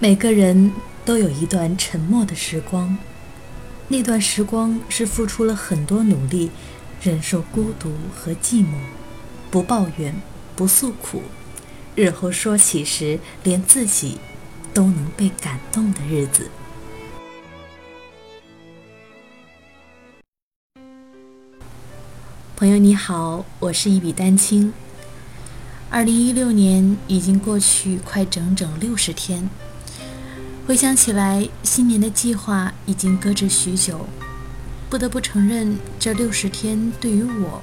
每个人都有一段沉默的时光，那段时光是付出了很多努力，忍受孤独和寂寞，不抱怨，不诉苦，日后说起时，连自己都能被感动的日子。朋友你好，我是一笔丹青。二零一六年已经过去快整整六十天。回想起来，新年的计划已经搁置许久。不得不承认，这六十天对于我，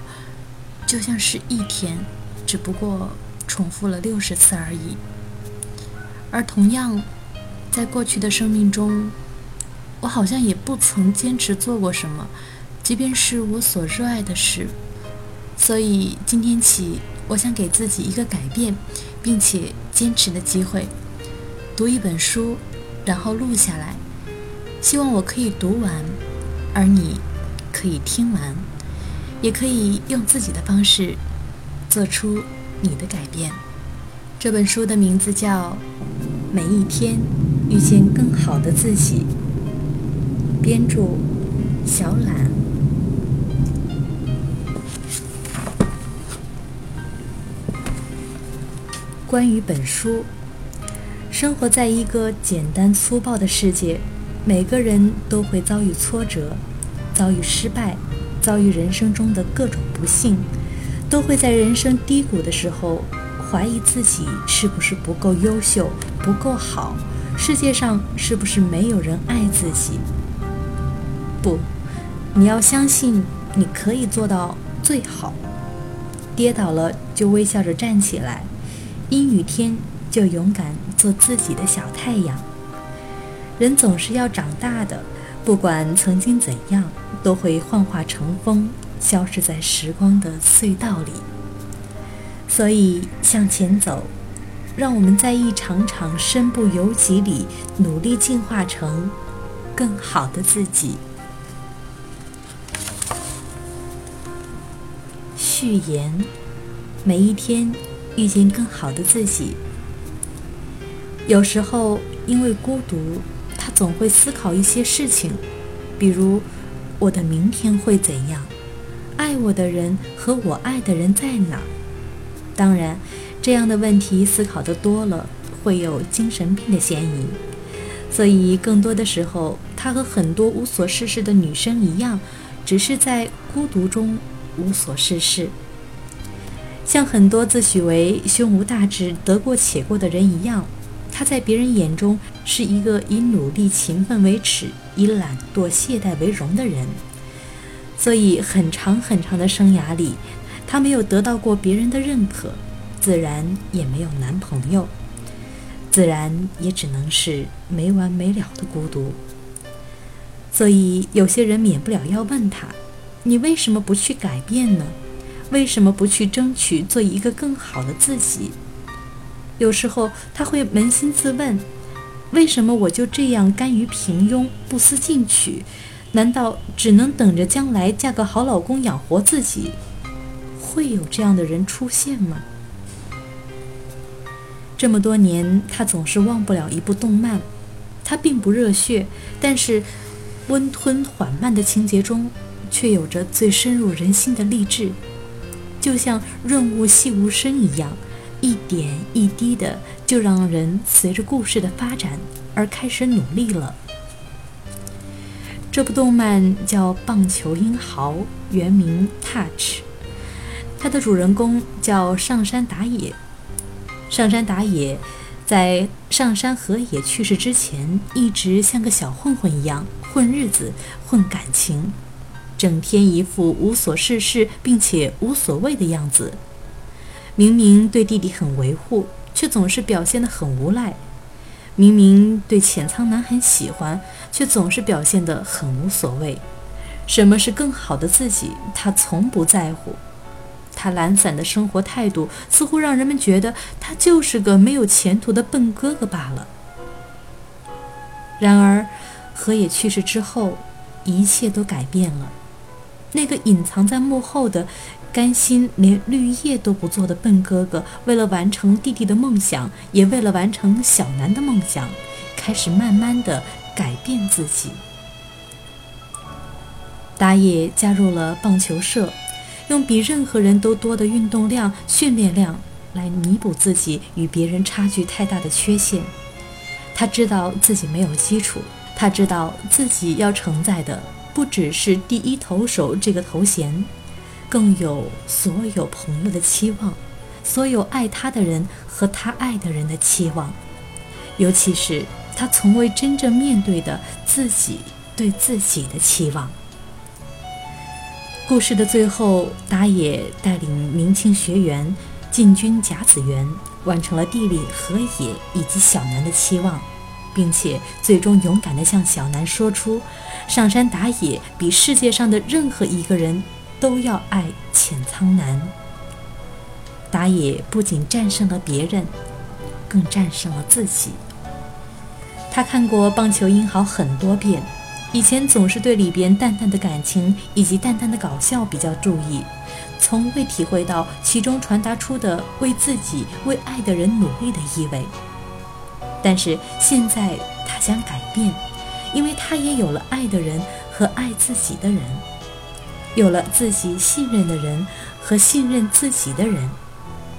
就像是一天，只不过重复了六十次而已。而同样，在过去的生命中，我好像也不曾坚持做过什么，即便是我所热爱的事。所以今天起，我想给自己一个改变，并且坚持的机会，读一本书。然后录下来，希望我可以读完，而你可以听完，也可以用自己的方式做出你的改变。这本书的名字叫《每一天遇见更好的自己》，编著小懒。关于本书。生活在一个简单粗暴的世界，每个人都会遭遇挫折，遭遇失败，遭遇人生中的各种不幸，都会在人生低谷的时候怀疑自己是不是不够优秀、不够好，世界上是不是没有人爱自己？不，你要相信你可以做到最好。跌倒了就微笑着站起来，阴雨天。就勇敢做自己的小太阳。人总是要长大的，不管曾经怎样，都会幻化成风，消失在时光的隧道里。所以向前走，让我们在一场场身不由己里，努力进化成更好的自己。序言：每一天遇见更好的自己。有时候，因为孤独，他总会思考一些事情，比如我的明天会怎样，爱我的人和我爱的人在哪？当然，这样的问题思考的多了，会有精神病的嫌疑。所以，更多的时候，他和很多无所事事的女生一样，只是在孤独中无所事事，像很多自诩为胸无大志、得过且过的人一样。他在别人眼中是一个以努力勤奋为耻，以懒惰懈怠为荣的人，所以很长很长的生涯里，他没有得到过别人的认可，自然也没有男朋友，自然也只能是没完没了的孤独。所以有些人免不了要问他：“你为什么不去改变呢？为什么不去争取做一个更好的自己？”有时候他会扪心自问：为什么我就这样甘于平庸、不思进取？难道只能等着将来嫁个好老公养活自己？会有这样的人出现吗？这么多年，他总是忘不了一部动漫。他并不热血，但是温吞缓慢的情节中，却有着最深入人心的励志，就像润物细无声一样。一点一滴的，就让人随着故事的发展而开始努力了。这部动漫叫《棒球英豪》，原名《Touch》，它的主人公叫上山打野。上山打野在上山和野去世之前，一直像个小混混一样混日子、混感情，整天一副无所事事并且无所谓的样子。明明对弟弟很维护，却总是表现得很无赖；明明对浅仓男很喜欢，却总是表现得很无所谓。什么是更好的自己，他从不在乎。他懒散的生活态度，似乎让人们觉得他就是个没有前途的笨哥哥罢了。然而，河野去世之后，一切都改变了。那个隐藏在幕后的。甘心连绿叶都不做的笨哥哥，为了完成弟弟的梦想，也为了完成小南的梦想，开始慢慢的改变自己。打野加入了棒球社，用比任何人都多的运动量、训练量来弥补自己与别人差距太大的缺陷。他知道自己没有基础，他知道自己要承载的不只是第一投手这个头衔，更有所有朋友的期望，所有爱他的人和他爱的人的期望，尤其是他从未真正面对的自己对自己的期望。故事的最后，打野带领明清学员进军甲子园，完成了地里河野以及小南的期望，并且最终勇敢地向小南说出：“上山打野比世界上的任何一个人都要爱浅仓南。”打野不仅战胜了别人，更战胜了自己。他看过《棒球英豪》很多遍。以前总是对里边淡淡的感情以及淡淡的搞笑比较注意，从未体会到其中传达出的为自己、为爱的人努力的意味。但是现在他想改变，因为他也有了爱的人和爱自己的人，有了自己信任的人和信任自己的人。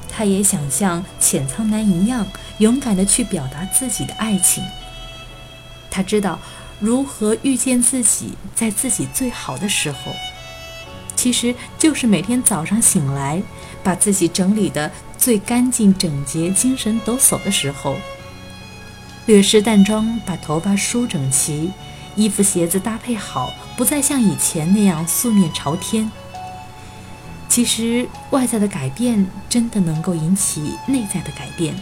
他也想像浅仓男一样，勇敢地去表达自己的爱情。他知道。如何遇见自己，在自己最好的时候，其实就是每天早上醒来，把自己整理的最干净整洁、精神抖擞的时候。略施淡妆，把头发梳整齐，衣服鞋子搭配好，不再像以前那样素面朝天。其实外在的改变真的能够引起内在的改变，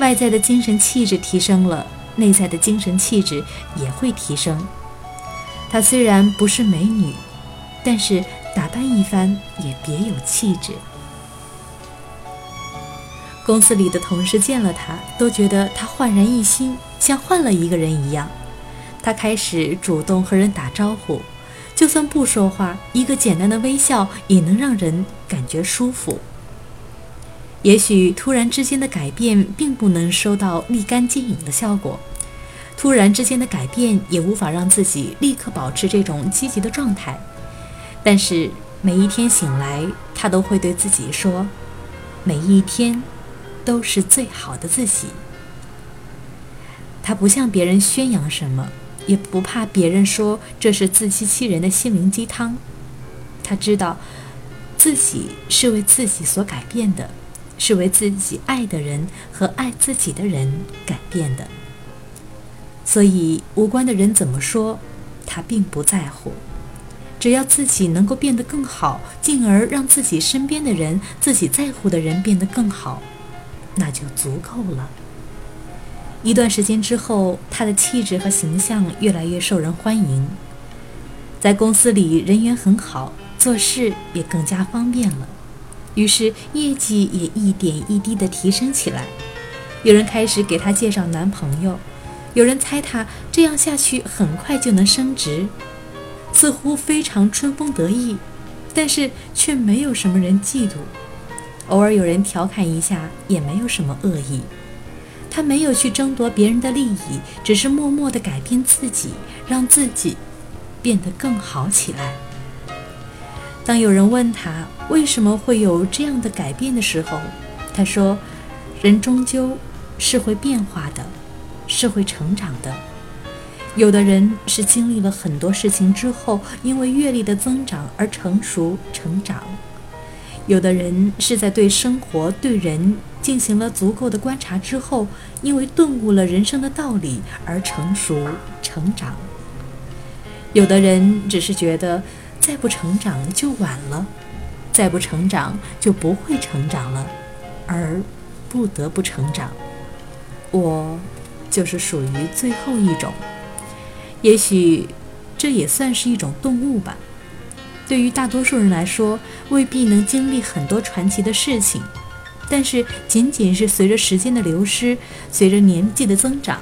外在的精神气质提升了。内在的精神气质也会提升。她虽然不是美女，但是打扮一番也别有气质。公司里的同事见了她，都觉得她焕然一新，像换了一个人一样。他开始主动和人打招呼，就算不说话，一个简单的微笑也能让人感觉舒服。也许突然之间的改变并不能收到立竿见影的效果，突然之间的改变也无法让自己立刻保持这种积极的状态。但是每一天醒来，他都会对自己说：“每一天都是最好的自己。”他不向别人宣扬什么，也不怕别人说这是自欺欺人的心灵鸡汤。他知道自己是为自己所改变的。是为自己爱的人和爱自己的人改变的，所以无关的人怎么说，他并不在乎。只要自己能够变得更好，进而让自己身边的人、自己在乎的人变得更好，那就足够了。一段时间之后，他的气质和形象越来越受人欢迎，在公司里人缘很好，做事也更加方便了。于是业绩也一点一滴地提升起来，有人开始给她介绍男朋友，有人猜她这样下去很快就能升职，似乎非常春风得意，但是却没有什么人嫉妒，偶尔有人调侃一下，也没有什么恶意。他没有去争夺别人的利益，只是默默地改变自己，让自己变得更好起来。当有人问他为什么会有这样的改变的时候，他说：“人终究是会变化的，是会成长的。有的人是经历了很多事情之后，因为阅历的增长而成熟成长；有的人是在对生活、对人进行了足够的观察之后，因为顿悟了人生的道理而成熟成长；有的人只是觉得。”再不成长就晚了，再不成长就不会成长了，而不得不成长。我就是属于最后一种，也许这也算是一种动物吧。对于大多数人来说，未必能经历很多传奇的事情，但是仅仅是随着时间的流失，随着年纪的增长，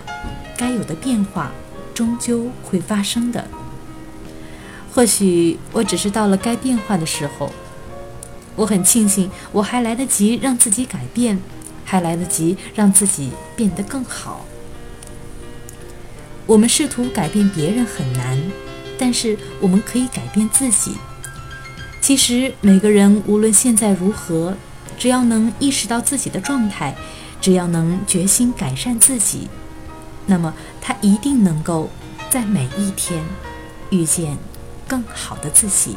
该有的变化终究会发生的。或许我只是到了该变化的时候，我很庆幸我还来得及让自己改变，还来得及让自己变得更好。我们试图改变别人很难，但是我们可以改变自己。其实每个人无论现在如何，只要能意识到自己的状态，只要能决心改善自己，那么他一定能够在每一天遇见更好的自己。